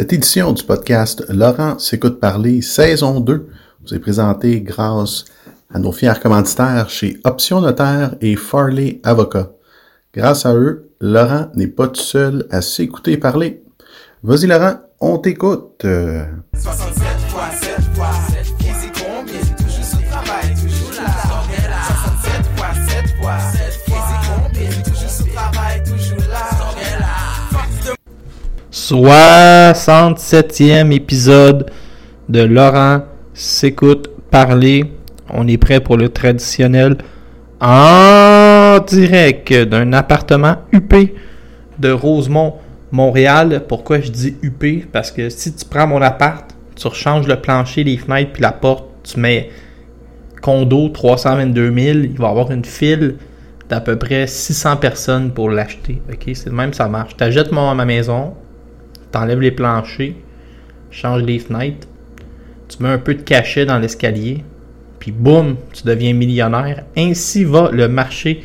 Cette édition du podcast Laurent s'écoute parler saison 2 vous est présentée grâce à nos fiers commanditaires chez Option Notaire et Farley Avocat. Grâce à eux, Laurent n'est pas tout seul à s'écouter parler. Vas-y Laurent, on t'écoute. 67 67e épisode de Laurent s'écoute parler. On est prêt pour le traditionnel en direct d'un appartement UP de Rosemont, Montréal. Pourquoi je dis UP? Parce que si tu prends mon appart, tu rechanges le plancher, les fenêtres puis la porte, tu mets condo 322 000, il va y avoir une file d'à peu près 600 personnes pour l'acheter. Ok, c'est le même, ça marche. Tu achètes ma maison, t'enlèves les planchers, changes les fenêtres, tu mets un peu de cachet dans l'escalier, puis boum, tu deviens millionnaire. Ainsi va le marché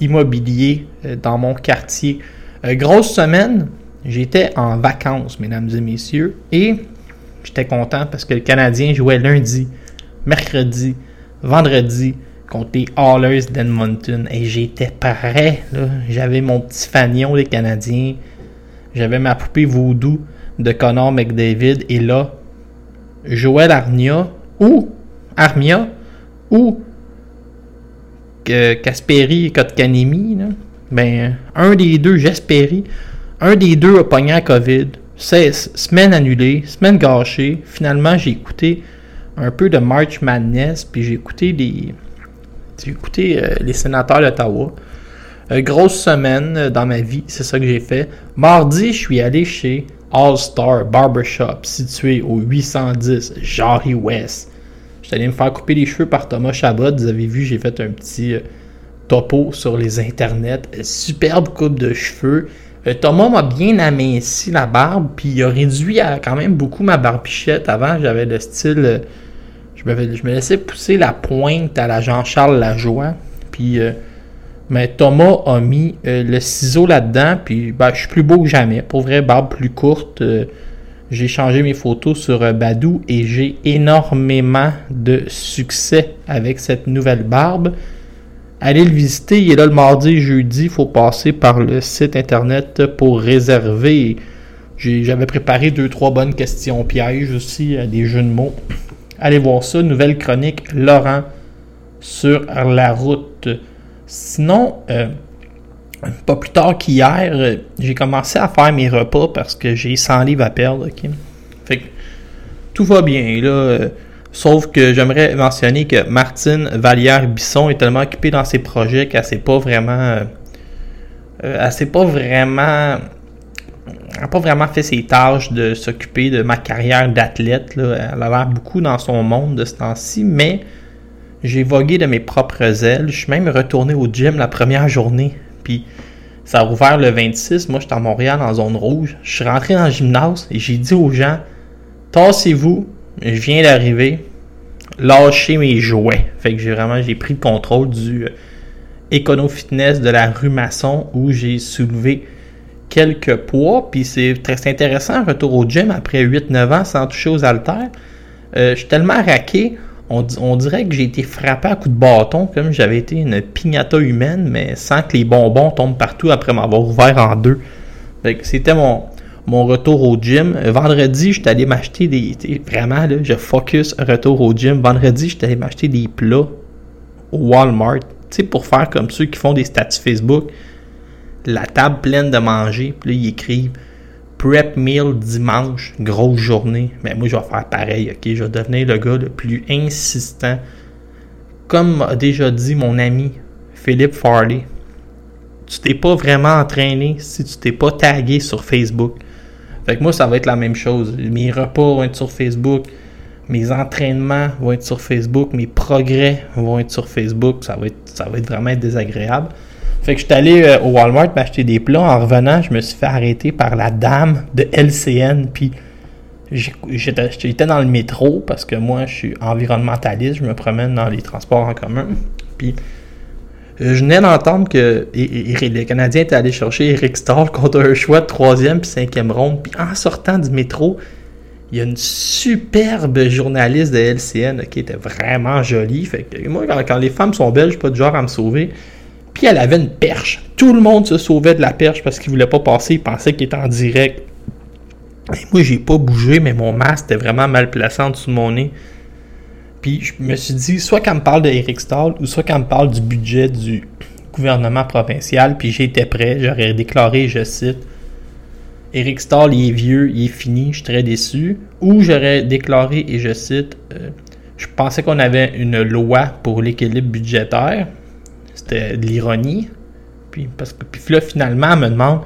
immobilier euh, dans mon quartier. Euh, grosse semaine, j'étais en vacances, mesdames et messieurs, et j'étais content parce que le Canadien jouait lundi, mercredi, vendredi contre les Hallers d'Edmonton. Et j'étais prêt. J'avais mon petit fanion des Canadiens. J'avais ma poupée voodoo de Connor McDavid. Et là, Joël Armia ou Armia ou que Kasperi et Kotkanemi, ben, un des deux, j'espérais, un des deux a pogné la COVID. C'est semaine annulée, semaine gâchée. Finalement, j'ai écouté un peu de March Madness, puis j'ai écouté les, j'ai écouté euh, les sénateurs d'Ottawa. Euh, grosse semaine euh, dans ma vie, c'est ça que j'ai fait. Mardi, je suis allé chez All Star Barbershop, situé au 810 Jarry West. J'étais allé me faire couper les cheveux par Thomas Chabot. Vous avez vu, j'ai fait un petit euh, topo sur les internets. Superbe coupe de cheveux. Thomas m'a bien aminci la barbe, puis il a réduit quand même beaucoup ma barbichette. Avant, j'avais le style. je, me, je laissais pousser la pointe à la Jean-Charles Lajoie. Puis. Mais Thomas a mis euh, le ciseau là-dedans, puis ben, je suis plus beau que jamais. Pour vrai, barbe plus courte. euh, j'ai changé mes photos sur euh, Badou et j'ai énormément de succès avec cette nouvelle barbe. Allez le visiter, il est là le mardi et jeudi. Il faut passer par le site internet pour réserver. J'avais préparé deux, trois bonnes questions pièges aussi, des jeux de mots. Allez voir ça, nouvelle chronique Laurent sur la route. Sinon, euh, pas plus tard qu'hier, euh, j'ai commencé à faire mes repas parce que j'ai 100 livres à perdre. tout va bien là. euh, sauf que j'aimerais mentionner que Martine Vallière-Bisson est tellement occupée dans ses projets qu'elle s'est pas vraiment. elle s'est pas vraiment. Elle n'a pas vraiment fait ses tâches de s'occuper de ma carrière d'athlète. Elle a l'air beaucoup dans son monde de ce temps-ci, mais j'ai vogué de mes propres ailes. Je suis même retourné au gym la première journée. Puis ça a ouvert le 26. Moi, j'étais à Montréal en zone rouge. Je suis rentré dans le gymnase et j'ai dit aux gens Tassez-vous, je viens d'arriver. Lâchez mes jouets. Fait que j'ai vraiment j'ai pris le contrôle du euh, Econo Fitness de la rue Masson où j'ai soulevé quelques poids. Puis c'est très intéressant, retour au gym après 8-9 ans sans toucher aux haltères. Euh, je suis tellement raqué, on, di- on dirait que j'ai été frappé à coups de bâton, comme j'avais été une pignata humaine, mais sans que les bonbons tombent partout après m'avoir ouvert en deux. C'était mon, retour au gym. Vendredi, j'étais allé m'acheter des. Vraiment, là, je focus retour au gym. Vendredi, j'étais allé m'acheter des plats au Walmart. Tu sais, pour faire comme ceux qui font des statuts Facebook. La table pleine de manger. Puis là, ils écrivent Prep meal dimanche, grosse journée. Mais moi, je vais faire pareil, ok? Je vais devenir le gars le plus insistant. Comme a déjà dit mon ami Philippe Farley, tu t'es pas vraiment entraîné si tu t'es pas tagué sur Facebook. Fait que moi, ça va être la même chose. Mes repas vont être sur Facebook. Mes entraînements vont être sur Facebook. Mes progrès vont être sur Facebook. Ça va ça va être vraiment désagréable. Fait que je suis allé euh, au Walmart m'acheter des plats. En revenant, je me suis fait arrêter par la dame de LCN. Puis j'étais dans le métro parce que moi, je suis environnementaliste. Je me promène dans les transports en commun. Puis euh, je venais d'entendre que les Canadiens étaient allés chercher Eric Stahl contre un choix de troisième puis cinquième ronde. Puis en sortant du métro, il y a une superbe journaliste de LCN qui était vraiment jolie. Fait que moi, quand, quand les femmes sont belles, je suis pas du genre à me sauver. Puis elle avait une perche. Tout le monde se sauvait de la perche parce qu'il voulait pas passer. Il pensait qu'il était en direct. Et moi, j'ai pas bougé, mais mon masque était vraiment mal placé en dessous de mon nez. Puis je me suis dit, soit qu'elle me parle de Eric Stahl, ou soit qu'elle me parle du budget du gouvernement provincial. Puis j'étais prêt. J'aurais déclaré, je cite, Eric Stahl, il est vieux, il est fini, je suis très déçu. Ou j'aurais déclaré, et je cite, euh, je pensais qu'on avait une loi pour l'équilibre budgétaire. C'était de l'ironie. Puis, parce que, puis là, finalement, elle me demande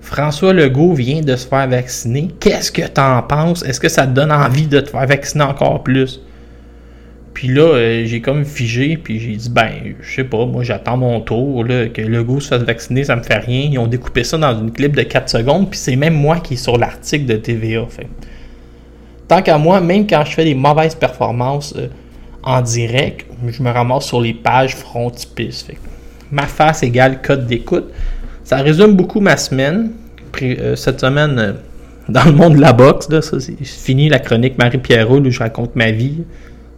François Legault vient de se faire vacciner. Qu'est-ce que t'en penses? Est-ce que ça te donne envie de te faire vacciner encore plus? Puis là, euh, j'ai comme figé, puis j'ai dit Ben, je sais pas, moi j'attends mon tour, là, que Legault se fasse vacciner, ça me fait rien. Ils ont découpé ça dans une clip de 4 secondes, puis c'est même moi qui est sur l'article de TVA. Fait. Tant qu'à moi, même quand je fais des mauvaises performances euh, en direct, je me ramasse sur les pages frontispice. Ma face égale code d'écoute. Ça résume beaucoup ma semaine. Euh, cette semaine, euh, dans le monde de la boxe, là, ça, c'est fini la chronique Marie-Pierre Roule où je raconte ma vie.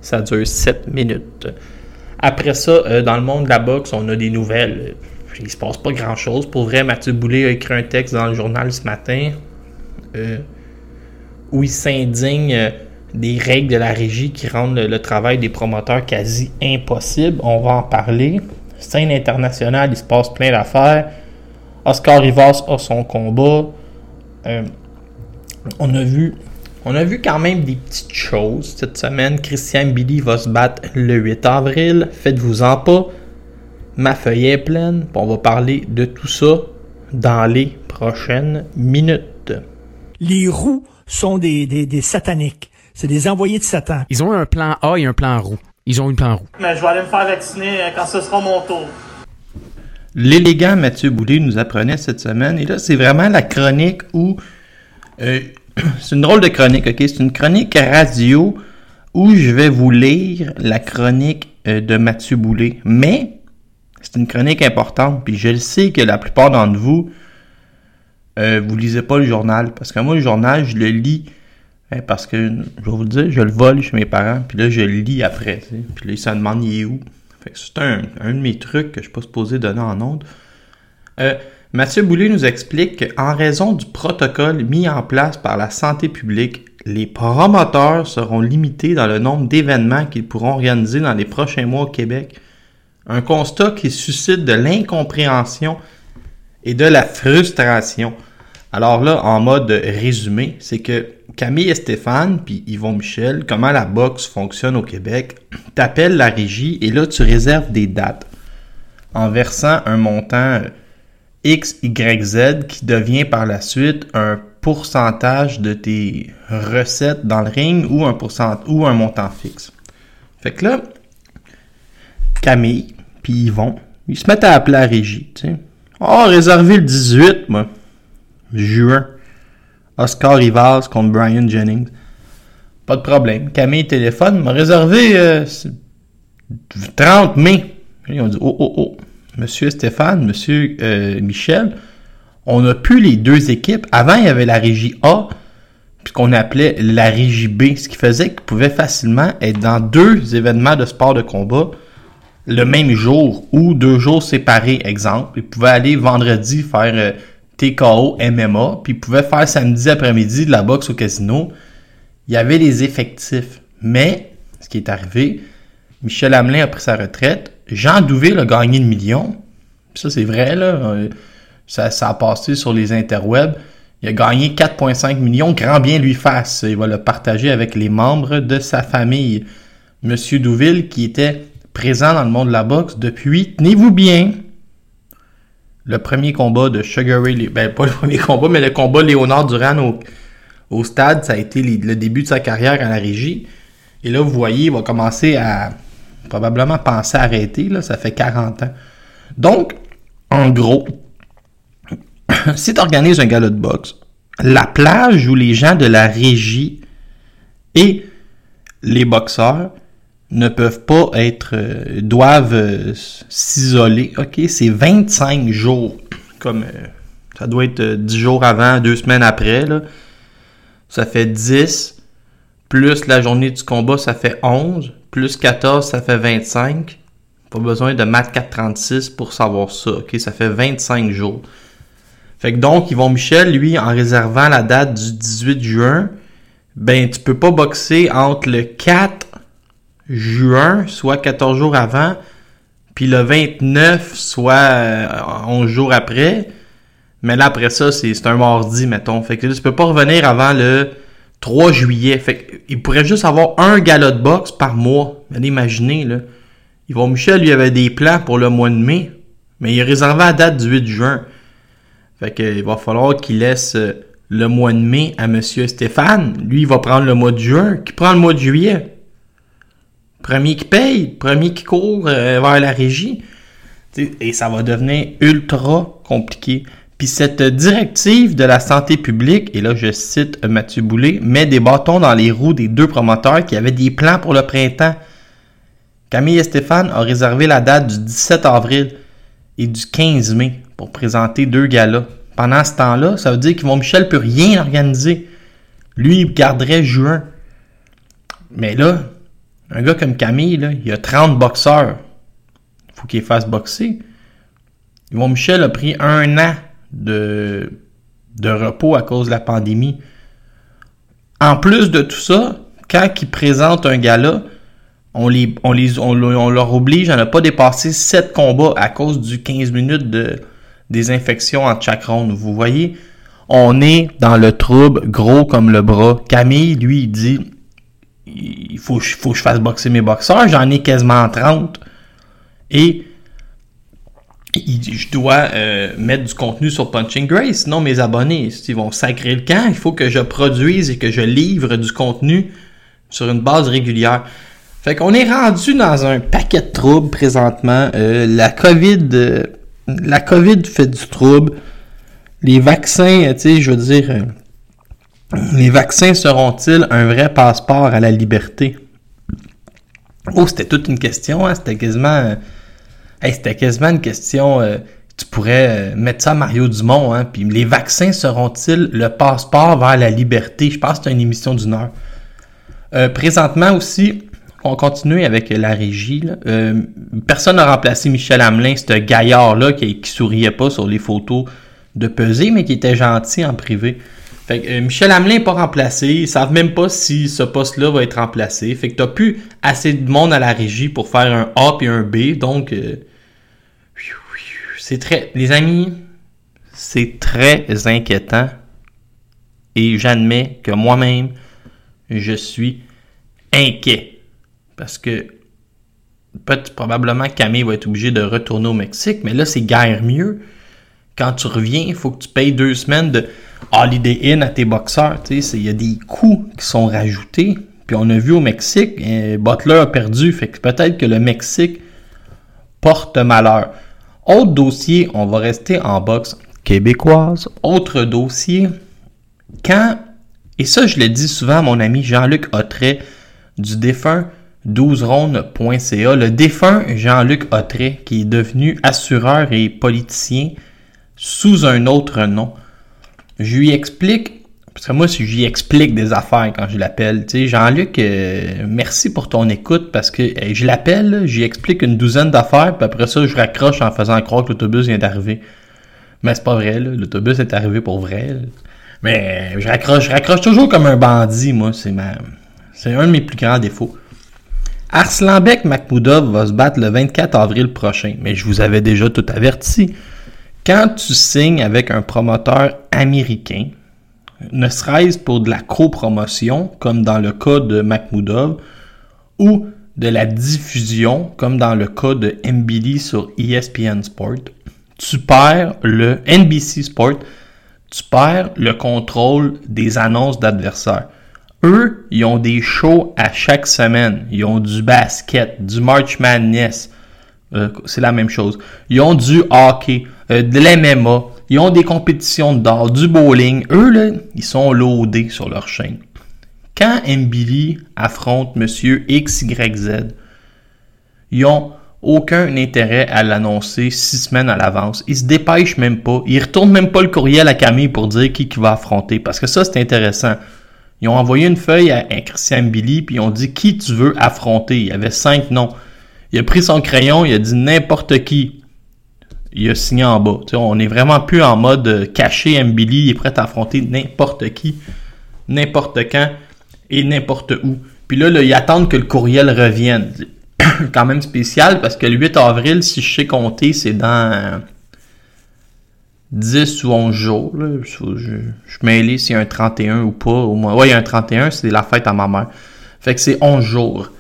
Ça dure 7 minutes. Après ça, euh, dans le monde de la boxe, on a des nouvelles. Il se passe pas grand chose. Pour vrai, Mathieu Boulay a écrit un texte dans le journal ce matin euh, où il s'indigne des règles de la régie qui rendent le, travail des promoteurs quasi impossible. On va en parler. Scène internationale, il se passe plein d'affaires. Oscar Rivas a son combat. Euh, on a vu on a vu quand même des petites choses cette semaine. Christian Billy va se battre le 8 avril. Faites-vous-en pas. Ma feuille est pleine. On va parler de tout ça dans les prochaines minutes. Les roux sont des, des sataniques. C'est des envoyés de Satan. Ils ont un plan A et un plan roux. Ils ont un plan roux. Mais je vais aller me faire vacciner euh, quand ce sera mon tour. L'élégant Mathieu Boulay nous apprenait cette semaine. Et là, c'est vraiment la chronique où. euh, c'est une drôle de chronique, ok? C'est une chronique radio où je vais vous lire la chronique euh, de Mathieu Boulay. Mais c'est une chronique importante. Puis je le sais que la plupart d'entre vous, euh, vous lisez pas le journal. Parce que moi, le journal, je le lis. Parce que, je vais vous le dire, je le vole chez mes parents. Puis là, je le lis après. Puis là, ils se demandent, il est où? C'est un, un de mes trucs que je suis pas supposé donner en ondes. Euh, Mathieu Boulay nous explique qu'en raison du protocole mis en place par la santé publique, les promoteurs seront limités dans le nombre d'événements qu'ils pourront organiser dans les prochains mois au Québec. Un constat qui suscite de l'incompréhension et de la frustration. Alors là, en mode résumé, c'est que Camille et Stéphane, puis Yvon Michel, comment la boxe fonctionne au Québec, t'appelles la régie et là, tu réserves des dates en versant un montant euh, X, Y, Z qui devient par la suite un pourcentage de tes recettes dans le ring ou un, ou un montant fixe. Fait que là, Camille puis Yvon, ils se mettent à appeler la régie. Oh, réservé le 18, moi. Juin. Oscar Rivas contre Brian Jennings. Pas de problème. Camille téléphone m'a réservé euh, 30 mai. Ils ont dit Oh, oh, oh. Monsieur Stéphane, Monsieur euh, Michel, on a plus les deux équipes. Avant, il y avait la régie A, puis qu'on appelait la régie B, ce qui faisait qu'ils pouvaient facilement être dans deux événements de sport de combat le même jour ou deux jours séparés. Exemple, ils pouvaient aller vendredi faire euh, TKO MMA, puis pouvait faire samedi après-midi de la boxe au casino. Il y avait les effectifs. Mais, ce qui est arrivé, Michel Hamelin a pris sa retraite. Jean Douville a gagné le million. Ça, c'est vrai, là. Ça, ça a passé sur les interwebs. Il a gagné 4,5 millions. Grand bien lui fasse. Il va le partager avec les membres de sa famille. Monsieur Douville, qui était présent dans le monde de la boxe depuis, tenez-vous bien, le premier combat de Sugar Ray, ben pas le premier combat, mais le combat Léonard Duran au, stade, ça a été le début de sa carrière à la régie. Et là, vous voyez, il va commencer à probablement penser à arrêter, ça fait 40 ans. Donc, en gros, si tu organises un gala de boxe, la plage où les gens de la régie et les boxeurs ne peuvent pas être, euh, doivent euh, s'isoler. C'est 25 jours. Comme euh, ça doit être euh, 10 jours avant, 2 semaines après. Ça fait 10. Plus la journée du combat, ça fait 11. Plus 14, ça fait 25. Pas besoin de maths 436 pour savoir ça. Ça fait 25 jours. Fait que donc, Yvon Michel, lui, en réservant la date du 18 juin, ben, tu peux pas boxer entre le 4 juin, soit 14 jours avant, puis le 29, soit euh, 11 jours après. Mais là, après ça, c'est un mardi, mettons. Fait que là, tu peux pas revenir avant le 3 juillet. Fait que, il pourrait juste avoir un gala de boxe par mois. Mais imaginez, là. Yvon Michel, lui, avait des plans pour le mois de mai, mais il a réservé la date du 8 juin. Fait que, il va falloir qu'il laisse euh, le mois de mai à Monsieur Stéphane. Lui, il va prendre le mois de juin, qui prend le mois de juillet? Premier qui paye, premier qui court euh, vers la régie. Et ça va devenir ultra compliqué. Puis cette directive de la santé publique, et là je cite Mathieu Boulay, met des bâtons dans les roues des deux promoteurs qui avaient des plans pour le printemps. Camille et Stéphane ont réservé la date du 17 avril et du 15 mai pour présenter deux galas. Pendant ce temps-là, ça veut dire qu'Yvon Michel peut rien organiser. Lui, il garderait juin. Mais là, un gars comme Camille, là, il a 30 boxeurs. Il faut qu'il fasse boxer. Yvon Michel a pris un an de, de repos à cause de la pandémie. En plus de tout ça, quand il présente un gala, on, les, on, leur oblige à ne pas dépasser 7 combats à cause du 15 minutes de désinfection entre chaque. Vous voyez, on est dans le trouble gros comme le bras. Camille, lui, il dit il faut, faut que je fasse boxer mes boxeurs. J'en ai quasiment 30. Et je dois euh, mettre du contenu sur Punching Grace. Sinon, mes abonnés, ils vont sacrer le camp. Il faut que je produise et que je livre du contenu sur une base régulière. Fait qu'on est rendu dans un paquet de troubles présentement. Euh, la COVID, euh, la COVID fait du trouble. Les vaccins, euh, tu sais, je veux dire, euh, les vaccins seront-ils un vrai passeport à la liberté? Oh, c'était toute une question, hein? C'était quasiment, euh, c'était quasiment une question. euh, tu pourrais euh, mettre ça à Mario Dumont, hein? Puis les vaccins seront-ils le passeport vers la liberté? Je pense que c'est une émission d'une heure. Présentement aussi, on continue avec la régie. personne n'a remplacé Michel Hamelin, ce gaillard-là qui, qui souriait pas sur les photos de pesée, mais qui était gentil en privé. Euh, Michel Hamelin n'est pas remplacé. Ils savent même pas si ce poste-là va être remplacé. Fait que t'as plus assez de monde à la régie pour faire un A et un B. Donc, euh, c'est très... Les amis, c'est très inquiétant. Et j'admets que moi-même, je suis inquiet. Parce que peut-être probablement Camille va être obligé de retourner au Mexique, mais là, c'est guère mieux. Quand tu reviens, il faut que tu payes deux semaines de Holiday Inn à tes boxeurs. Il y a des coûts qui sont rajoutés. Puis on a vu au Mexique, euh, Butler a perdu. Fait que peut-être que le Mexique porte malheur. Autre dossier, on va rester en boxe québécoise. Autre dossier, quand, et ça je le dis souvent à mon ami Jean-Luc Autret du défunt 12rondes.ca, le défunt Jean-Luc Autret qui est devenu assureur et politicien sous un autre nom. Je lui explique, parce que moi je lui explique des affaires quand je l'appelle. Jean-Luc, euh, merci pour ton écoute parce que euh, je l'appelle, lui explique une douzaine d'affaires, puis après ça je raccroche en faisant croire que l'autobus vient d'arriver. Mais c'est pas vrai. L'autobus est arrivé pour vrai. Mais je raccroche, je raccroche toujours comme un bandit, moi. C'est ma... C'est un de mes plus grands défauts. Arslanbek Makhmoudov va se battre le 24 avril prochain. Mais je vous avais déjà tout averti. Quand tu signes avec un promoteur américain, ne serait-ce pour de la copromotion, comme dans le cas de Makhmoudov, ou de la diffusion, comme dans le cas de MBD sur ESPN Sport, tu perds le NBC Sport, tu perds le contrôle des annonces d'adversaires. Eux, ils ont des shows à chaque semaine. Ils ont du basket, du March Madness. Euh, c'est la même chose. Ils ont du hockey, euh, de l'MMA. Ils ont des compétitions de dart, du bowling. Eux, là, ils sont loadés sur leur chaîne. Quand MBD affronte Monsieur XYZ, ils ont aucun intérêt à l'annoncer six semaines à l'avance. Ils se dépêchent même pas. Ils retournent même pas le courriel à Camille pour dire qui, va affronter. Parce que ça, c'est intéressant. Ils ont envoyé une feuille à, à Christian Billy, puis ils ont dit qui tu veux affronter. Il y avait cinq noms. Il a pris son crayon, il a dit n'importe qui. Il a signé en bas. On est vraiment plus en mode euh, caché. Billy il est prêt à affronter n'importe qui, n'importe quand et n'importe où. Puis là, là, ils attendent que le courriel revienne. Quand même spécial parce que le 8 avril, si je sais compter, c'est dans euh, 10 ou 11 jours. Je, je, je mêlé s'il y a un 31 ou pas. Au moins. Ouais, il y a un 31, c'est la fête à ma mère. Fait que c'est 11 jours.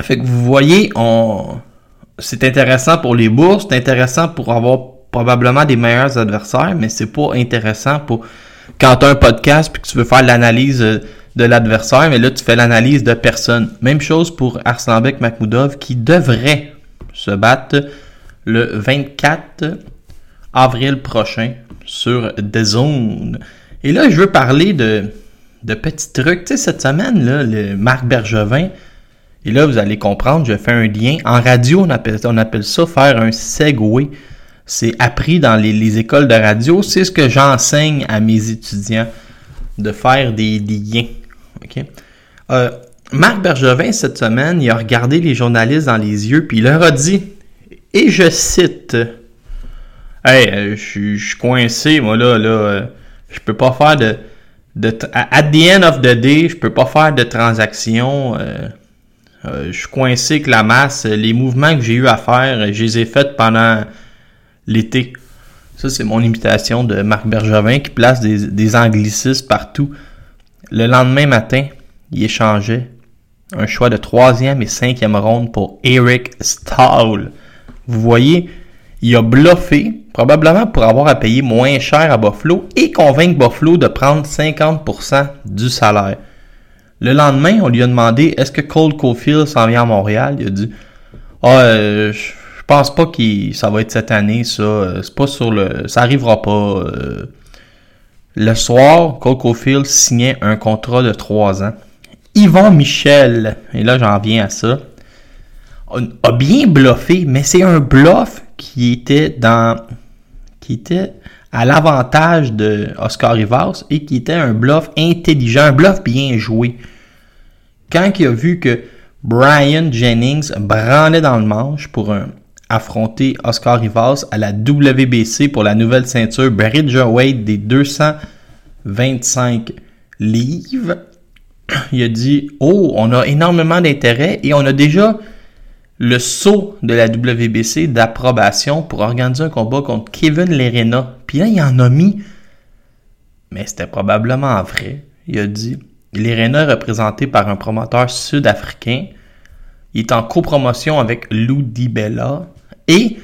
Fait que vous voyez, c'est intéressant pour les bourses, c'est intéressant pour avoir probablement des meilleurs adversaires, mais c'est pas intéressant pour quand tu as un podcast puis que tu veux faire l'analyse euh, de l'adversaire, mais là tu fais l'analyse de personne. Même chose pour Arslanbek Makhmoudov qui devrait se battre le 24 avril prochain sur The Zone. Et là, je veux parler de, de petits trucs. Tu sais, cette semaine, là, le Marc Bergevin, et là, vous allez comprendre, je fais un lien. En radio, on appelle, ça faire un segway. C'est appris dans les, les écoles de radio. C'est ce que j'enseigne à mes étudiants, de faire des, liens. OK? Euh, Marc Bergevin, cette semaine, il a regardé les journalistes dans les yeux, puis il leur a dit, et je cite, Hey, euh, je suis- coincé, moi, là, là, euh, je peux pas faire de, de... At the end of the day, je peux pas faire de transaction. euh, euh, je suis coincé avec la masse. Les mouvements que j'ai eu à faire, je les ai faits pendant l'été. Ça, c'est mon imitation de Marc Bergevin qui place des, des anglicismes partout. Le lendemain matin, il échangeait un choix de troisième et cinquième ronde pour Eric Stahl. Vous voyez, il a bluffé, probablement pour avoir à payer moins cher à Buffalo et convaincre Buffalo de prendre 50% du salaire. Le lendemain, on lui a demandé est-ce que Cole Caulfield s'en vient à Montréal? Il a dit Ah, je je pense pas que ça va être cette année, ça. Euh, C'est pas sur le. Ça arrivera pas. euh. Le soir, Cole Caulfield signait un contrat de 3 ans. Yvon Michel, et là j'en viens à ça, a bien bluffé, mais c'est un bluff qui était dans. qui était à l'avantage de Oscar Rivas et qui était un bluff intelligent, un bluff bien joué. Quand il a vu que Brian Jennings branlait dans le manche pour un- affronter Oscar Rivas à la WBC pour la nouvelle ceinture Bridgerweight des 225 livres, il a dit Oh, on a énormément d'intérêt et on a déjà le saut de la WBC d'approbation pour organiser un combat contre Kevin Lerena. Puis là, il en a mis, mais c'était probablement vrai. Il a dit Lerena est représenté par un promoteur sud-africain. Il est en copromotion avec Lou Bella. Et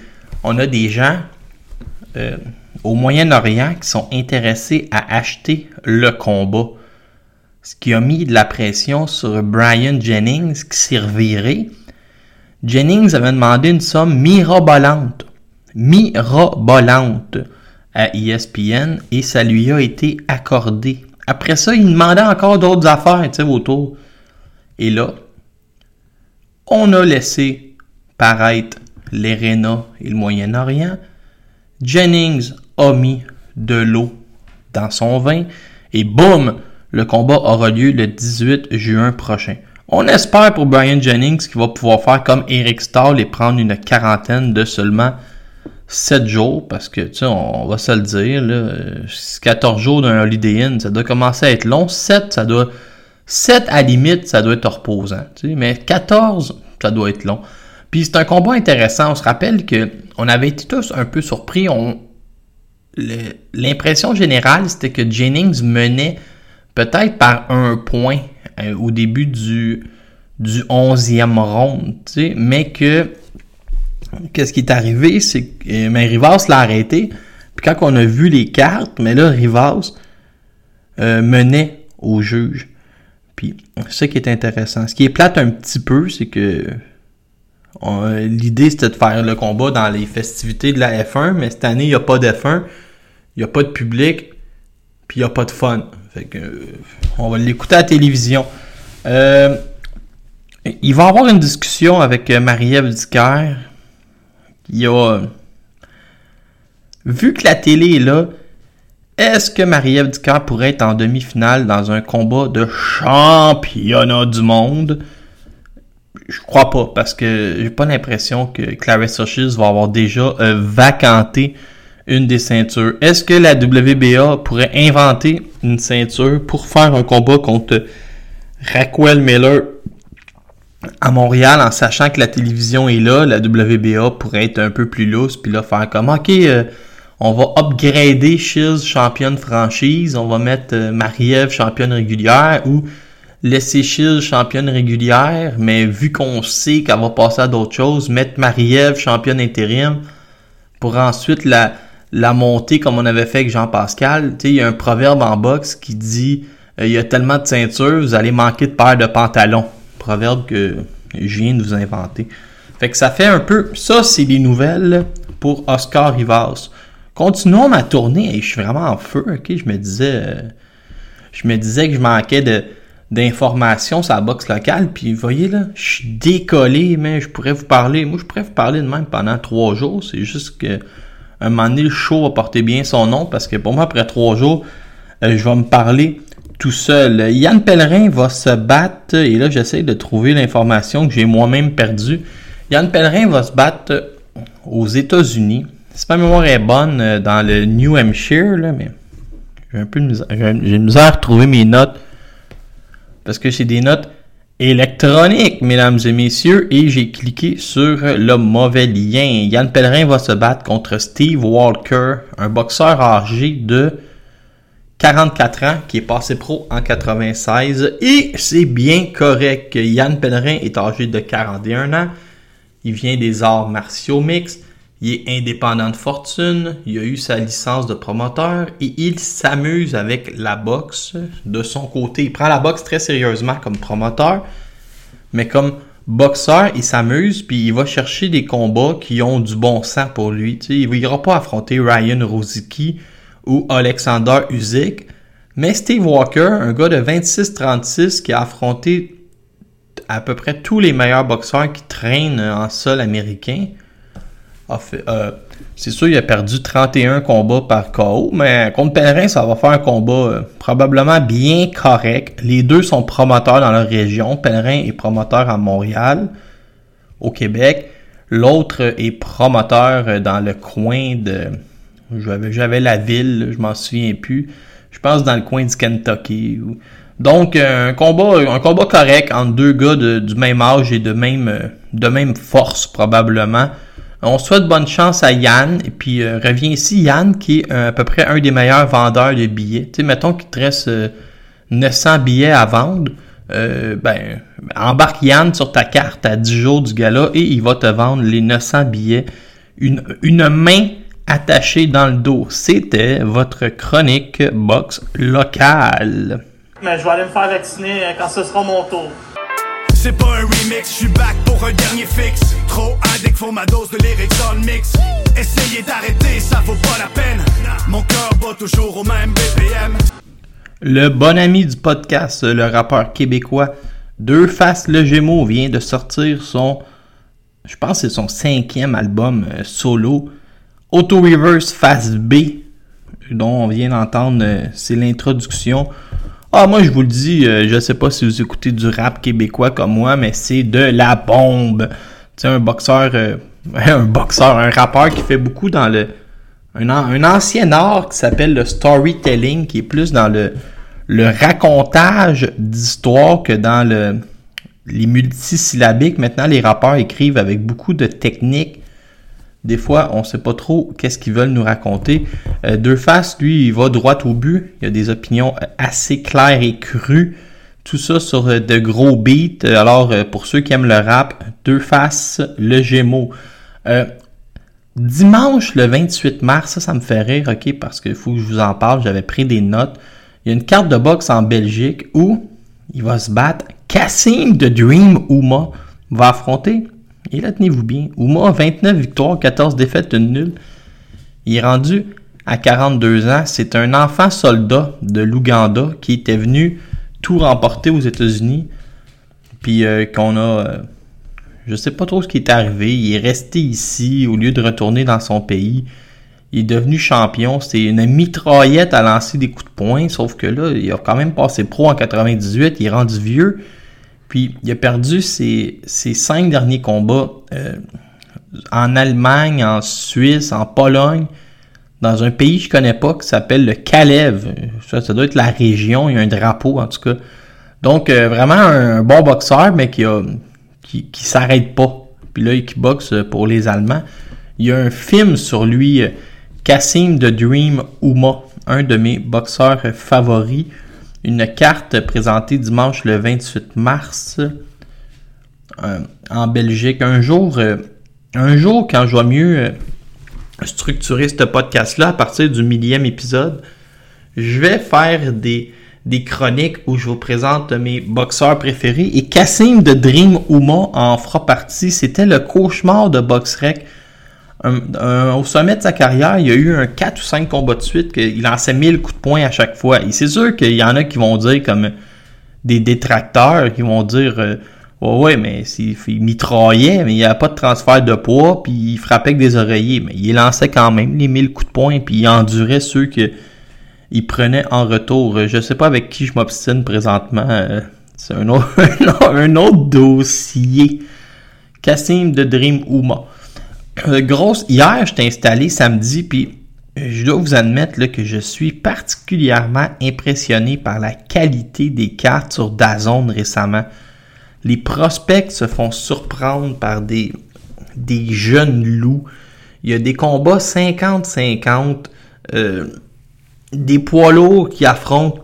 on a des gens euh, au Moyen-Orient qui sont intéressés à acheter le combat. Ce qui a mis de la pression sur Brian Jennings qui s'est reviré. Jennings avait demandé une somme mirabolante, mirabolante à ESPN et ça lui a été accordé. Après ça, il demandait encore d'autres affaires, autour. Et là, on a laissé paraître l'ERENA et le Moyen-Orient. Jennings a mis de l'eau dans son vin et boum, le combat aura lieu le 18 juin prochain. On espère pour Brian Jennings qu'il va pouvoir faire comme Eric Stahl et prendre une quarantaine de seulement 7 jours, parce que, tu sais, on, va se le dire, là, euh, 14 jours d'un Holiday Inn, ça doit commencer à être long. 7, ça doit... 7, à limite, ça doit être reposant, tu sais, mais 14, ça doit être long. Puis c'est un combat intéressant. On se rappelle que on avait été tous un peu surpris. On... L'impression générale, c'était que Jennings menait peut-être par un point euh, au début du, du 11e round, tu sais, mais que qu'est-ce qui est arrivé, c'est euh, mais Rivas l'a arrêté. Puis quand on a vu les cartes, mais là, Rivas euh, menait au juge. Puis ça qui est intéressant. Ce qui est plate un petit peu, c'est que l'idée c'était de faire le combat dans les festivités de la F1, mais cette année, il n'y a pas d'F1, il n'y a pas de public, puis il n'y a pas de fun. Fait euh, on va l'écouter à la télévision. Il va avoir une discussion avec Marie-Ève Dicker. Il. Vu que la télé est là, est-ce que Marie-Ève pourrait être en demi-finale dans un combat de championnat du monde? Je crois pas, parce que j'ai pas l'impression que Clarissa Shields va avoir déjà euh, vacanté une des ceintures. Est-ce que la WBA pourrait inventer une ceinture pour faire un combat contre Raquel Miller à Montréal en sachant que la télévision est là, la WBA pourrait être un peu plus lousse, puis là faire comme ok, euh, on va upgrader Shields championne franchise, on va mettre euh, Marie-Ève championne régulière ou laisser Shields championne régulière, mais vu qu'on sait qu'elle va passer à d'autres choses, mettre Marie-Ève championne intérim pour ensuite la, monter comme on avait fait avec Jean-Pascal. Tu sais, il y a un proverbe en boxe qui dit euh, il y a tellement de ceintures, vous allez manquer de paires de pantalons. Proverbe que je viens de vous inventer. Fait que ça fait un peu. Ça, c'est les nouvelles pour Oscar Rivas. Continuons ma tournée. Je suis vraiment en feu, ok? Je me disais. euh, je me disais que je manquais d'informations sur la boxe locale. Puis voyez là, je suis décollé, mais je pourrais vous parler. Moi, je pourrais vous parler de même pendant trois jours. C'est juste que un moment donné, le show va porter bien son nom parce que pour moi, après trois jours, euh, je vais me parler tout seul. Yann Pellerin va se battre, et là j'essaie de trouver l'information que j'ai moi-même perdue. Yann Pellerin va se battre aux États-Unis. Si ma mémoire est bonne, euh, dans le New Hampshire, là, mais j'ai un peu de misère, misère à retrouver mes notes parce que c'est des notes électroniques, mesdames et messieurs, et j'ai cliqué sur le mauvais lien. Yann Pellerin va se battre contre Steve Walker, un boxeur âgé de 44 ans qui est passé pro en 96 et c'est bien correct. Yann Pellerin est âgé de 41 ans. Il vient des arts martiaux mixtes. Il est indépendant de fortune. Il a eu sa licence de promoteur et il s'amuse avec la boxe de son côté. Il prend la boxe très sérieusement comme promoteur, mais comme boxeur, il s'amuse puis il va chercher des combats qui ont du bon sens pour lui. Tu sais, il n'ira pas affronter Ryan Rosicki ou Alexander Usyk, mais Steve Walker, un gars de 26-36 qui a affronté à peu près tous les meilleurs boxeurs qui traînent en sol américain, euh, c'est sûr, il a perdu 31 combats par KO, mais contre Pellerin, ça va faire un combat euh, probablement bien correct. Les deux sont promoteurs dans leur région. Pellerin est promoteur à Montréal, au Québec. L'autre est promoteur euh, dans le coin de... J'avais, la ville, je m'en souviens plus. Je pense dans le coin du Kentucky. Donc, euh, un combat, un combat correct entre deux gars de- du même âge et de même, euh, de même force, probablement. On souhaite bonne chance à Yann. Et puis, euh, revient ici Yann, qui est euh, à peu près un des meilleurs vendeurs de billets. Tu sais, mettons qu'il te reste euh, 900 billets à vendre. ben, embarque Yann sur ta carte à 10 jours du gala et il va te vendre les 900 billets. Une, une main attachée dans le dos. C'était votre chronique box locale. Mais je vais aller me faire vacciner euh, quand ce sera mon tour. C'est pas un remix, je suis back pour un dernier fixe. Trop addict, faut ma dose de lyrics dans le mix. Essayez d'arrêter, ça vaut pas la peine. Mon cœur bat toujours au même BPM. Le bon ami du podcast, le rappeur québécois Deux Faces le Gémeaux vient de sortir son, je pense que c'est son cinquième album euh, solo, Auto Reverse Face B, dont on vient d'entendre, euh, c'est l'introduction. Ah, moi je vous le dis, euh, je sais pas si vous écoutez du rap québécois comme moi, mais c'est de la bombe. Tu sais, un boxeur, euh, un boxeur, un rappeur qui fait beaucoup dans le un, an- un ancien art qui s'appelle le storytelling, qui est plus dans le le racontage d'histoire que dans le les multisyllabiques. Maintenant, les rappeurs écrivent avec beaucoup de techniques. Des fois, on sait pas trop qu'est-ce qu'ils veulent nous raconter. Euh, Deux Faces, lui, il va droit au but. Il a des opinions euh, assez claires et crues. Tout ça sur euh, de gros beats. Alors, pour ceux qui aiment le rap, Deux Faces, le Gémeaux. Dimanche, le 28 mars, ça, ça me fait rire, ok, parce qu'il faut que je vous en parle. J'avais pris des notes. Il y a une carte de boxe en Belgique où il va se battre. Cassim de Dream Ouma va affronter. Et là, tenez-vous bien. Ouma a 29 victoires, 14 défaites, une nulle. Il est rendu à 42 ans. C'est un enfant soldat de l'Ouganda qui était venu tout remporter aux États-Unis. Puis euh, qu'on a. euh, je sais pas trop ce qui est arrivé. Il est resté ici au lieu de retourner dans son pays. Il est devenu champion. C'est une mitraillette à lancer des coups de poing. Sauf que là, il a quand même passé pro en 98. Il est rendu vieux. Puis il a perdu ses, cinq derniers combats euh, en Allemagne, en Suisse, en Pologne, dans un pays que je connais pas qui s'appelle le Kalev. Ça, ça doit être la région. Il y a un drapeau en tout cas. Donc euh, vraiment un bon boxeur, mais qui a qui, s'arrête pas. Puis là, qui boxe pour les Allemands. Il y a un film sur lui, euh, Cassim de Dream Uma, un de mes boxeurs favoris. Une carte présentée dimanche le 28 mars euh, en Belgique. Un jour, euh, un jour quand je vais mieux euh, structurer ce podcast-là à partir du millième épisode, je vais faire des, chroniques où je vous présente mes boxeurs préférés. Et Cassim de Dream Uma en fera partie. C'était le cauchemar de BoxRec. Au sommet de sa carrière, il y a eu un 4 ou 5 combats de suite qu'il lançait 1000 coups de poing à chaque fois. Et c'est sûr qu'il y en a qui vont dire comme des détracteurs qui vont dire euh, ouais ouais mais il mitraillait mais il n'y a pas de transfert de poids puis il frappait avec des oreillers mais il lançait quand même les 1000 coups de poing puis il endurait ceux que il prenait en retour. Euh, Je sais pas avec qui je m'obstine présentement. euh, C'est un autre, un autre dossier. Cassim de Dream Uma. Euh, grosse, hier, je t'ai installé samedi, puis euh, je dois vous admettre là, que je suis particulièrement impressionné par la qualité des cartes sur Dazone récemment. Les prospects se font surprendre par des, des jeunes loups. Il y a des combats 50-50, euh, des poids lourds qui affrontent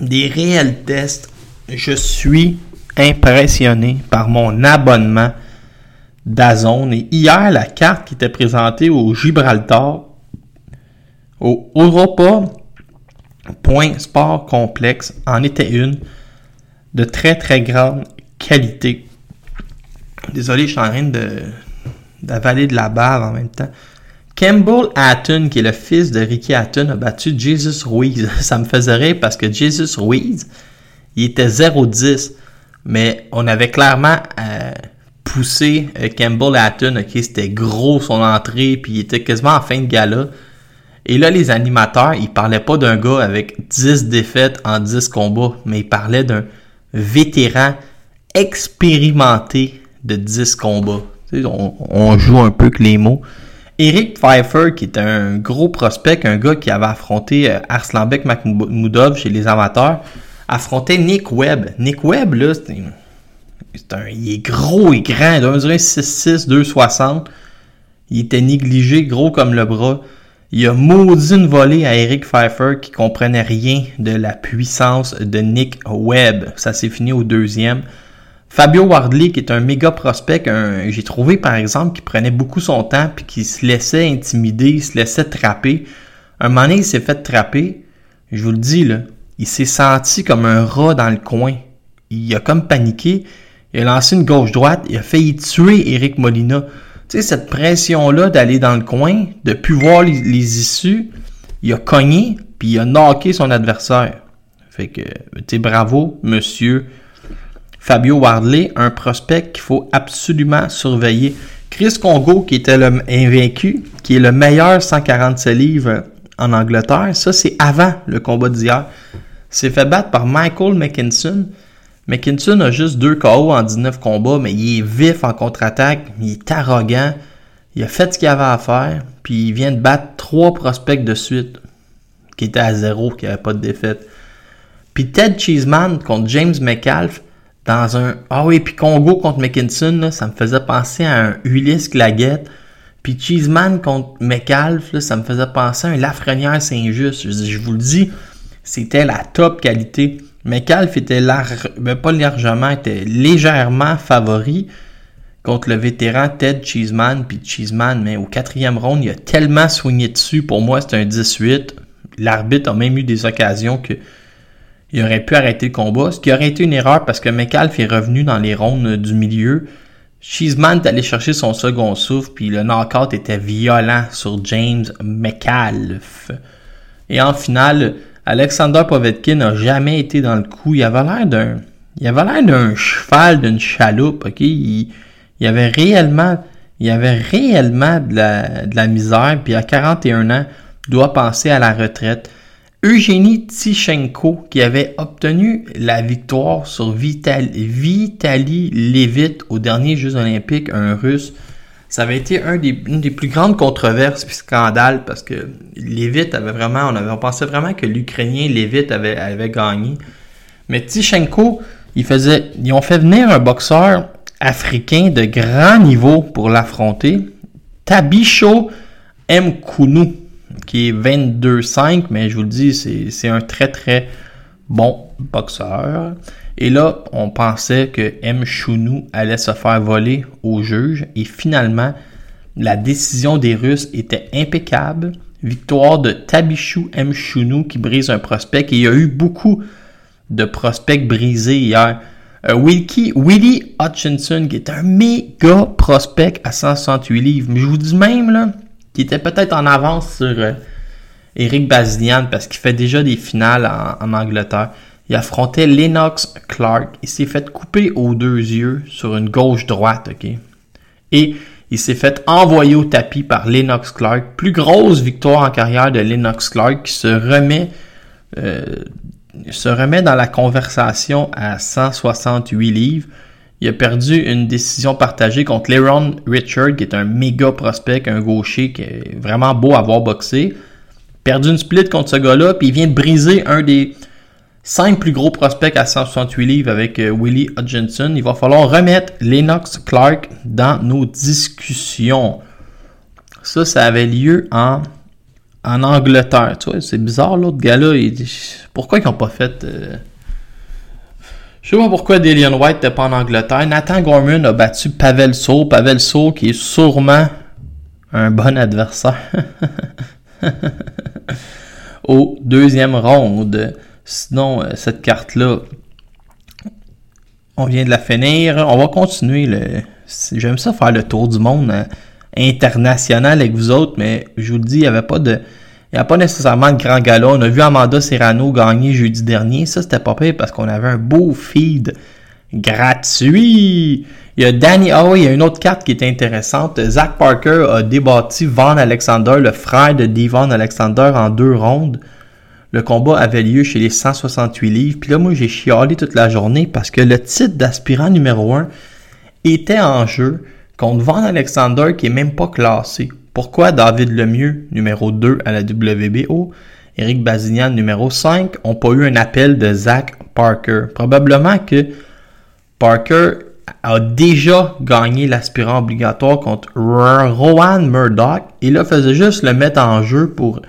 des réels tests. Je suis impressionné par mon abonnement d'Azone. Et hier, la carte qui était présentée au Gibraltar, au Europa Point Sport Complexe, en était une de très très grande qualité. Désolé, je suis en train de d'avaler de la bave en même temps. Campbell Hatton, qui est le fils de Ricky Hatton, a battu Jesus Ruiz. Ça me faisait rire parce que Jesus Ruiz, il était 0-10. Mais on avait clairement euh, poussé euh, Campbell Hatton. ok, C'était gros son entrée, puis il était quasiment en fin de gala. Et là, les animateurs, ils parlaient pas d'un gars avec 10 défaites en 10 combats, mais ils parlaient d'un vétéran expérimenté de 10 combats. On, joue un peu que les mots. Eric Pfeiffer, qui est un gros prospect, un gars qui avait affronté euh, Arslanbek Makhmoudov chez les amateurs, affrontait Nick Webb. Nick Webb, là, c'est un- il est gros et grand, il doit mesurer 6'6", 2'60". Il était négligé, gros comme le bras. Il a maudit une volée à Eric Pfeiffer qui comprenait rien de la puissance de Nick Webb. Ça s'est fini au deuxième. Fabio Wardley, qui est un méga prospect, j'ai trouvé par exemple qu'il prenait beaucoup son temps puis qu'il se laissait intimider, il se laissait trapper. Un moment il s'est fait trapper. Je vous le dis, là, il s'est senti comme un rat dans le coin. Il a comme paniqué. Il a lancé une gauche-droite. Il a failli tuer Eric Molina. Tu sais, cette pression-là d'aller dans le coin, de plus voir les, issues, il a cogné, puis il a knocké son adversaire. Fait que, tu sais, bravo, monsieur Fabio Wardley, un prospect qu'il faut absolument surveiller. Chris Congo, qui était le invaincu, qui est le meilleur 147 livres en Angleterre, ça c'est avant le combat d'hier. S'est fait battre par Michael McKinson. McKinson a juste deux KO en 19 combats, mais il est vif en contre-attaque, il est arrogant. Il a fait ce qu'il avait à faire, puis il vient de battre trois prospects de suite, qui étaient à zéro, qui n'avaient pas de défaite. Puis Ted Cheeseman contre James McAlf, dans un... Ah oui, puis Congo contre McKinson, ça me faisait penser à un Ulysse Claguette. Puis Cheeseman contre McAlf, ça me faisait penser à un Lafrenière Saint-Just. Je vous le dis, c'était la top qualité. McAlf était ben pas largement, était légèrement favori contre le vétéran Ted Cheeseman. Puis Cheeseman, mais au quatrième round, il a tellement soigné dessus. Pour moi, c'est un 18. L'arbitre a même eu des occasions que il aurait pu arrêter le combat, ce qui aurait été une erreur parce que McAlf est revenu dans les rondes du milieu. Cheeseman est allé chercher son second souffle, puis le knockout était violent sur James McAlf. Et en finale, Alexander Povetkin n'a jamais été dans le coup. Il avait l'air d'un, il d'un cheval d'une chaloupe, ok? Il, avait réellement, il avait réellement de la, de la misère, puis à 41 ans, doit penser à la retraite. Eugénie Tichenko, qui avait obtenu la victoire sur Vitali, Vitali Levit aux derniers Jeux olympiques, un russe. Ça avait été une des plus grandes controverses et scandales parce que Levit avait vraiment, on avait pensait vraiment que l'Ukrainien Levit avait, gagné. Mais Tichenko, il faisait, ils ont fait venir un boxeur africain de grand niveau pour l'affronter, Tabicho Mkounou qui est 22-5, mais je vous le dis, c'est un très très bon boxeur. Et là, on pensait que M. Chounou allait se faire voler au juge. Et finalement, la décision des Russes était impeccable. Victoire de Tabichou M. Chounou qui brise un prospect. Et il y a eu beaucoup de prospects brisés hier. Euh, Wilkie, Willie Hutchinson, qui est un méga prospect à 168 livres. Mais je vous dis même, là, qui était peut-être en avance sur euh, Eric Bazilian parce qu'il fait déjà des finales en, Angleterre. Il affrontait Lennox Clark. Il s'est fait couper aux deux yeux sur une gauche-droite, ok? Et il s'est fait envoyer au tapis par Lennox Clark. Plus grosse victoire en carrière de Lennox Clark qui se remet, euh, se remet dans la conversation à 168 livres. Il a perdu une décision partagée contre Leron Richard, qui est un méga prospect, un gaucher qui est vraiment beau à voir boxer. Perdu une split contre ce gars-là, puis il vient de briser un des cinq plus gros prospects à 168 livres avec euh, Willie Hutchinson. Il va falloir remettre Lennox Clark dans nos discussions. Ça, ça avait lieu en, Angleterre. Tu vois, c'est bizarre, l'autre gars-là. Pourquoi ils n'ont pas fait. Euh, je sais pas pourquoi Dillian White n'était pas en Angleterre. Nathan Gorman a battu Pavel So. Pavel So qui est sûrement un bon adversaire. Au deuxième round. Sinon, euh, cette carte-là, on vient de la finir. On va continuer. Le... J'aime ça faire le tour du monde euh, international avec vous autres, mais je vous le dis, il n'y avait pas de il n'y a pas nécessairement de grand gala. On a vu Amanda Serrano gagner jeudi dernier. Ça, c'était pas pire parce qu'on avait un beau feed gratuit. Il y a Danny, ah oui, il y a une autre carte qui est intéressante. Zach Parker a débattu Van Alexander, le frère de Devon Alexander, en deux rondes. Le combat avait lieu chez les 168 livres. Puis là, moi, j'ai chialé toute la journée parce que le titre d'aspirant numéro 1 était en jeu contre Van Alexander qui est même pas classé. Pourquoi David Lemieux, numéro 2 à la WBO, Eric Bazignan, numéro 5, n'ont pas eu un appel de Zach Parker? Probablement que Parker a déjà gagné l'aspirant obligatoire contre Rowan Murdoch et là faisait juste le mettre en jeu pour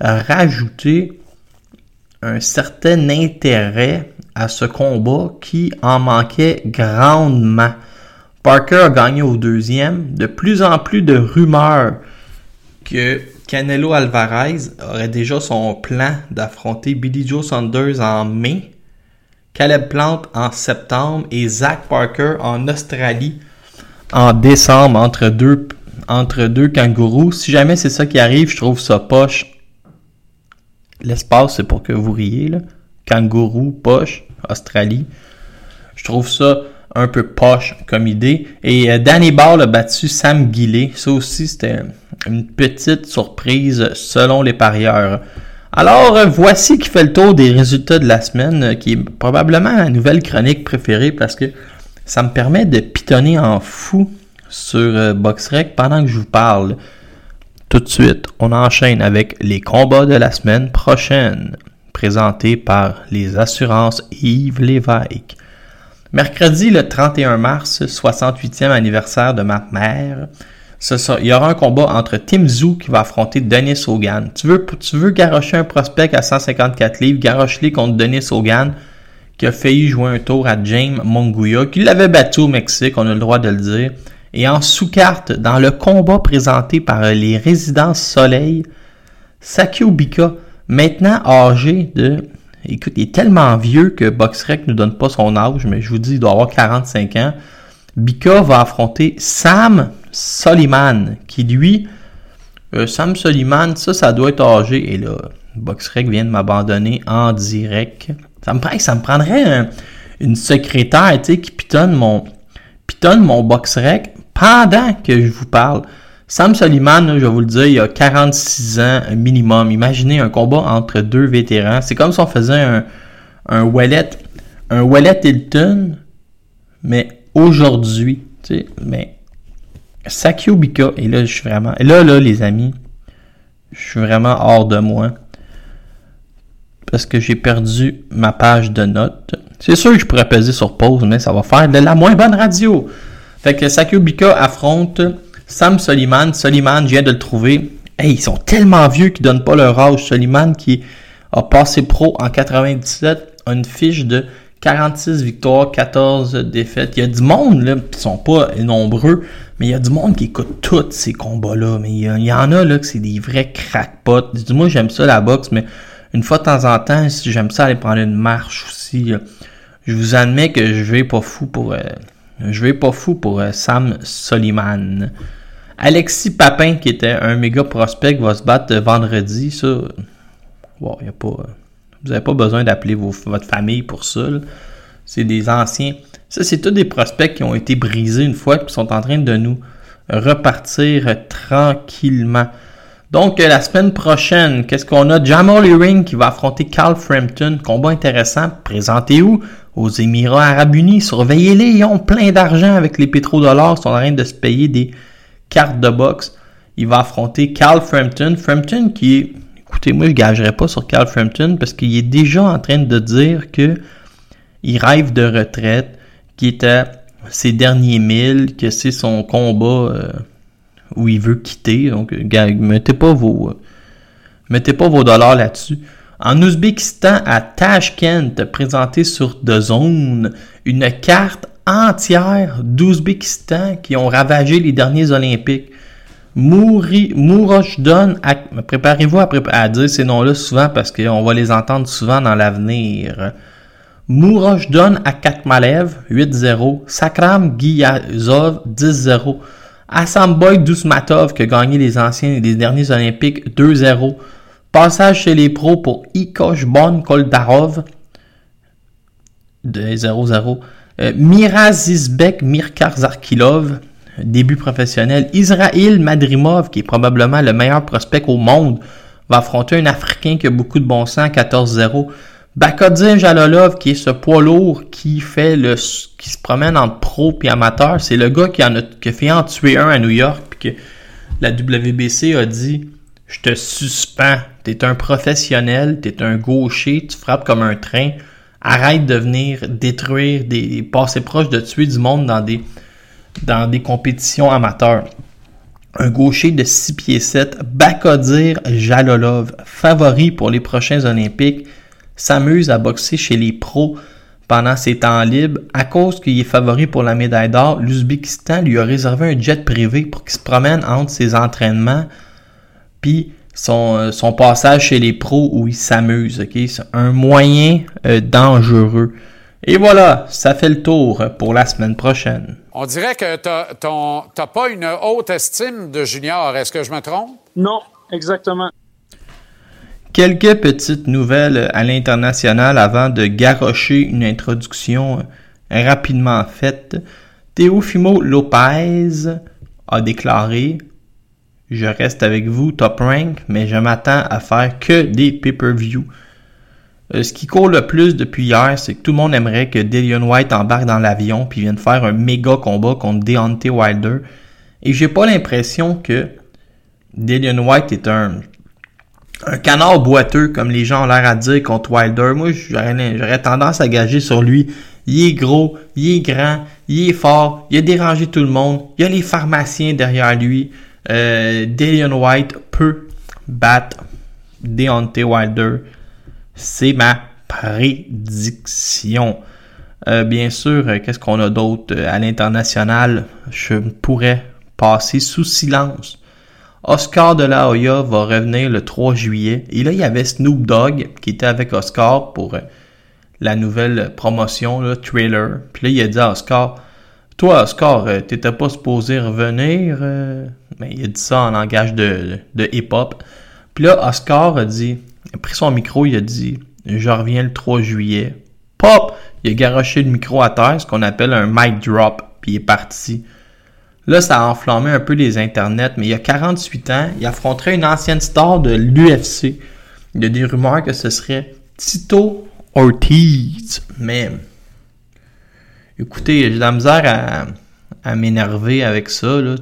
rajouter un certain intérêt à ce combat qui en manquait grandement. Parker a gagné au deuxième. De plus en plus de rumeurs que Canelo Alvarez aurait déjà son plan d'affronter Billy Joe Saunders en mai, Caleb Plant en septembre et Zach Parker en Australie en décembre entre deux, entre deux kangourous. Si jamais c'est ça qui arrive, je trouve ça poche. L'espace, c'est pour que vous riez. Là. Kangourou, poche, Australie. Je trouve ça un peu poche comme idée. Et euh, Danny Ball a battu Sam Guillet. Ça aussi, c'était une petite surprise selon les parieurs. Alors, euh, voici qui fait le tour des résultats de la semaine, euh, qui est probablement la nouvelle chronique préférée parce que ça me permet de pitonner en fou sur BoxRec pendant que je vous parle. Tout de suite, on enchaîne avec les combats de la semaine prochaine, présentés par les assurances Yves Lévesque. Mercredi, le 31 mars, 68e anniversaire de ma mère, il y aura un combat entre Tim Zoo qui va affronter Denis Hogan. Tu veux, tu veux garocher un prospect à 154 livres, garoche-les contre Denis Hogan, qui a failli jouer un tour à James Monguia, qui l'avait battu au Mexique, on a le droit de le dire. Et en sous-carte, dans le combat présenté par les Résidences Soleil, Sakio Bika, maintenant âgé de Écoute, il est tellement vieux que BoxRec ne donne pas son âge, mais je vous dis, il doit avoir 45 ans. Bika va affronter Sam Soliman, qui lui, euh, Sam Soliman, ça, ça doit être âgé. Et là, BoxRec vient de m'abandonner en direct. Ça me, ça me prendrait une secrétaire, tu sais, qui pitonne mon, pitonne mon BoxRec pendant que je vous parle. Sam Soliman, je vais vous le dire, il a 46 ans minimum. Imaginez un combat entre deux vétérans. C'est comme si on faisait un, un Wallet, un Wallet Hilton, mais aujourd'hui, tu mais Sakio et là, je suis vraiment, et là, là, les amis, je suis vraiment hors de moi. Parce que j'ai perdu ma page de notes. C'est sûr que je pourrais peser sur pause, mais ça va faire de la moins bonne radio. Fait que Sakio Bika affronte Sam Soliman, Soliman, je viens de le trouver. Hey, ils sont tellement vieux qu'ils donnent pas leur âge. Soliman qui a passé pro en 97 a une fiche de 46 victoires, 14 défaites. Il y a du monde là, qui sont pas nombreux, mais il y a du monde qui écoute tous ces combats-là. Mais il y, en a là que c'est des vrais crackpots. Dis-moi, j'aime ça la boxe, mais une fois de temps en temps, si j'aime ça aller prendre une marche aussi. Je vous admets que je vais pas fou pour euh, je vais pas fou pour euh, Sam Soliman. Alexis Papin, qui était un méga prospect, va se battre vendredi. Ça, bon, y a pas, vous n'avez pas besoin d'appeler votre famille pour ça. C'est des anciens. Ça, c'est tous des prospects qui ont été brisés une fois, qui sont en train de nous repartir tranquillement. Donc, la semaine prochaine, qu'est-ce qu'on a? Jamal Ring qui va affronter Carl Frampton. Combat intéressant. Présenté où? Aux Émirats Arabes Unis. Surveillez-les. Ils ont plein d'argent avec les pétrodollars. Ils sont en train de se payer des carte de boxe. Il va affronter Carl Frampton. Frampton qui est, écoutez, moi je gagerais pas sur Carl Frampton parce qu'il est déjà en train de dire que il rêve de retraite, qui est à ses derniers milles, que c'est son combat euh, où il veut quitter. Donc, mettez pas vos, mettez pas vos dollars là-dessus. En Ouzbékistan, à Tashkent, présenté sur The Zone, une carte entière d'Ouzbékistan qui ont ravagé les derniers Olympiques. Mouri, préparez-vous à, dire ces noms-là souvent parce qu'on va les entendre souvent dans l'avenir. Mouroshdon Akatmalev 8-0, Sakram Giyazov 10-0, Assamboy Dusmatov qui a gagné les anciens et les derniers Olympiques 2-0, passage chez les pros pour Ikoshbon Koldarov 0-0, euh, début professionnel. Israël Madrimov, qui est probablement le meilleur prospect au monde, va affronter un Africain qui a beaucoup de bon sens, 14-0. Bakodzin Jalolov, qui est ce poids lourd qui fait le, qui se promène entre pro et amateur. C'est le gars qui, en a, qui a fait en tuer un à New York, puis que la WBC a dit, je te suspends. T'es un professionnel, t'es un gaucher, tu frappes comme un train arrête de venir détruire, des, passer proche de tuer du monde dans des, dans des compétitions amateurs. Un gaucher de 6 pieds 7, Bakodir Jalolov, favori pour les prochains Olympiques, s'amuse à boxer chez les pros pendant ses temps libres. À cause qu'il est favori pour la médaille d'or, l'Ouzbékistan lui a réservé un jet privé pour qu'il se promène entre ses entraînements. Puis euh, son, passage chez les pros où il s'amuse. C'est un moyen euh, dangereux. Et voilà, ça fait le tour pour la semaine prochaine. On dirait que tu n'as pas une haute estime de Junior. Est-ce que je me trompe? Non, exactement. Quelques petites nouvelles à l'international avant de garrocher une introduction euh, rapidement faite. Teofimo Lopez a déclaré je reste avec vous top rank, mais je m'attends à faire que des pay-per-view. Euh, ce qui court le plus depuis hier, c'est que tout le monde aimerait que Dillian White embarque dans l'avion puis vienne faire un méga combat contre Deontay Wilder. Et j'ai pas l'impression que Dillian White est un, un canard boiteux, comme les gens ont l'air à dire contre Wilder. Moi, j'aurais tendance à gager sur lui. Il est gros, il est grand, il est fort, il a dérangé tout le monde. Il y a les pharmaciens derrière lui. Euh, White peut battre Deontay Wilder. C'est ma prédiction. Euh, bien sûr, euh, qu'est-ce qu'on a d'autre euh, à l'international? Je pourrais passer sous silence. Oscar de la Hoya va revenir le 3 juillet. Et là, il y avait Snoop Dogg qui était avec Oscar pour la nouvelle promotion, le trailer. Puis là, il a dit à Oscar, toi, Oscar, t'étais pas supposé revenir. Mais il a dit ça en langage de, de hip-hop. Puis là, Oscar a dit, a pris son micro, il a dit, je reviens le 3 juillet. Pop! Il a garoché le micro à terre, ce qu'on appelle un mic drop, puis il est parti. Là, ça a enflammé un peu les internets, mais il y a 48 ans, il affronterait une ancienne star de l'UFC. Il y a des rumeurs que ce serait Tito Ortiz. Mais, écoutez, j'ai de la misère à, m'énerver avec ça, là.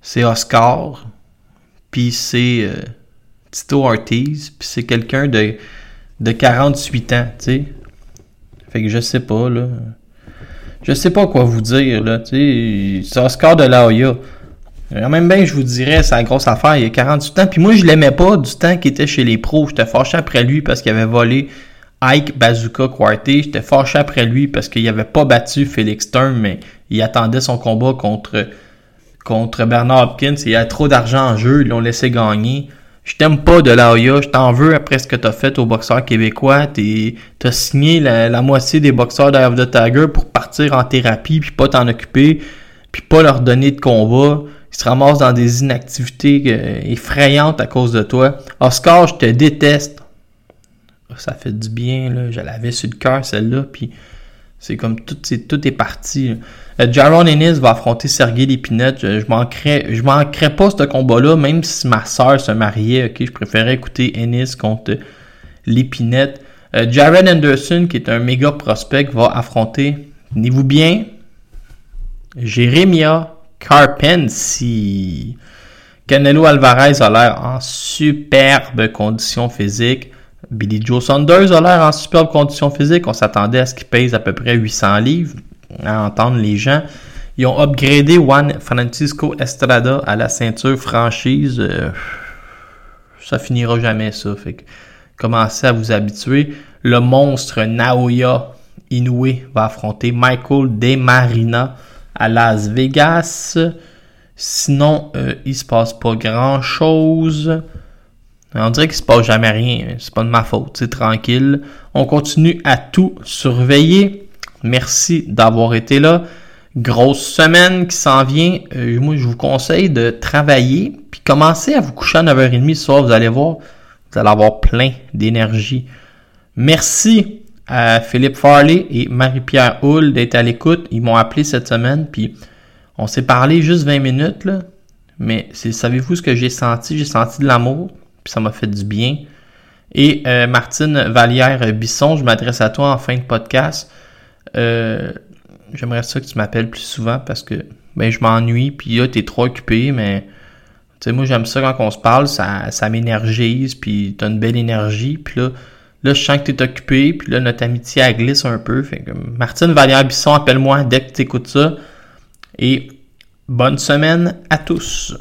C'est Oscar, puis c'est euh, Tito Ortiz, puis c'est quelqu'un de, de 48 ans, sais. Fait que je sais pas, là. Je sais pas quoi vous dire, là, tu sais. C'est Oscar de la Hoya. Même bien, je vous dirais, c'est la grosse affaire, il y a 48 ans. Puis moi, je l'aimais pas du temps qu'il était chez les pros. J'étais fâché après lui parce qu'il avait volé Ike Bazooka Quarté. J'étais fâché après lui parce qu'il avait pas battu Felix Stern, mais il attendait son combat contre, contre Bernard Hopkins. Il y a trop d'argent en jeu, ils l'ont laissé gagner. Je t'aime pas de la je t'en veux après ce que t'as fait aux boxeurs québécois. T'as signé la, moitié des boxeurs d'Eye of the Tiger pour partir en thérapie, puis pas t'en occuper, puis pas leur donner de combat. Ils se ramassent dans des inactivités euh, effrayantes à cause de toi. Oscar, je te déteste. Ça fait du bien, là. Je l'avais sur le cœur, celle-là, puis c'est comme tout, est, tout est parti. Euh, Jaron Ennis va affronter Sergei Lépinette. Je, je je manquerais pas ce combat-là, même si ma soeur se mariait. Je préférais écouter Ennis contre Lépinette. Euh, Jaron Anderson, qui est un méga prospect, va affronter, tenez-vous bien, Jeremia Carpensi. Canelo Alvarez a l'air en superbe condition physique. Billy Joe Saunders a l'air en superbe condition physique. On s'attendait à ce qu'il pèse à peu près 800 livres, à entendre les gens. Ils ont upgradé Juan Francisco Estrada à la ceinture franchise. Euh, ça finira jamais, ça. Commencez à vous habituer. Le monstre Naoya Inoue va affronter Michael De Marina à Las Vegas. Sinon, euh, il se passe pas grand chose. On dirait qu'il se passe jamais rien. C'est pas de ma faute. C'est tranquille. On continue à tout surveiller. Merci d'avoir été là. Grosse semaine qui s'en vient. Euh, moi, je vous conseille de travailler. Puis commencer à vous coucher à 9h30 ce soir. Vous allez voir. Vous allez avoir plein d'énergie. Merci à Philippe Farley et Marie-Pierre Hull d'être à l'écoute. Ils m'ont appelé cette semaine. Puis on s'est parlé juste 20 minutes. Là. Mais savez-vous ce que j'ai senti? J'ai senti de l'amour puis ça m'a fait du bien. Et euh, Martine Vallière-Bisson, je m'adresse à toi en fin de podcast. Euh, j'aimerais ça que tu m'appelles plus souvent parce que ben, je m'ennuie, puis là, t'es trop occupé, mais tu sais, moi, j'aime ça quand on se parle, ça, m'énergise, puis t'as une belle énergie, puis là, là, je sens que t'es occupé, puis là, notre amitié, elle glisse un peu. Martine Vallière-Bisson, appelle-moi dès que tu écoutes ça. Et bonne semaine à tous.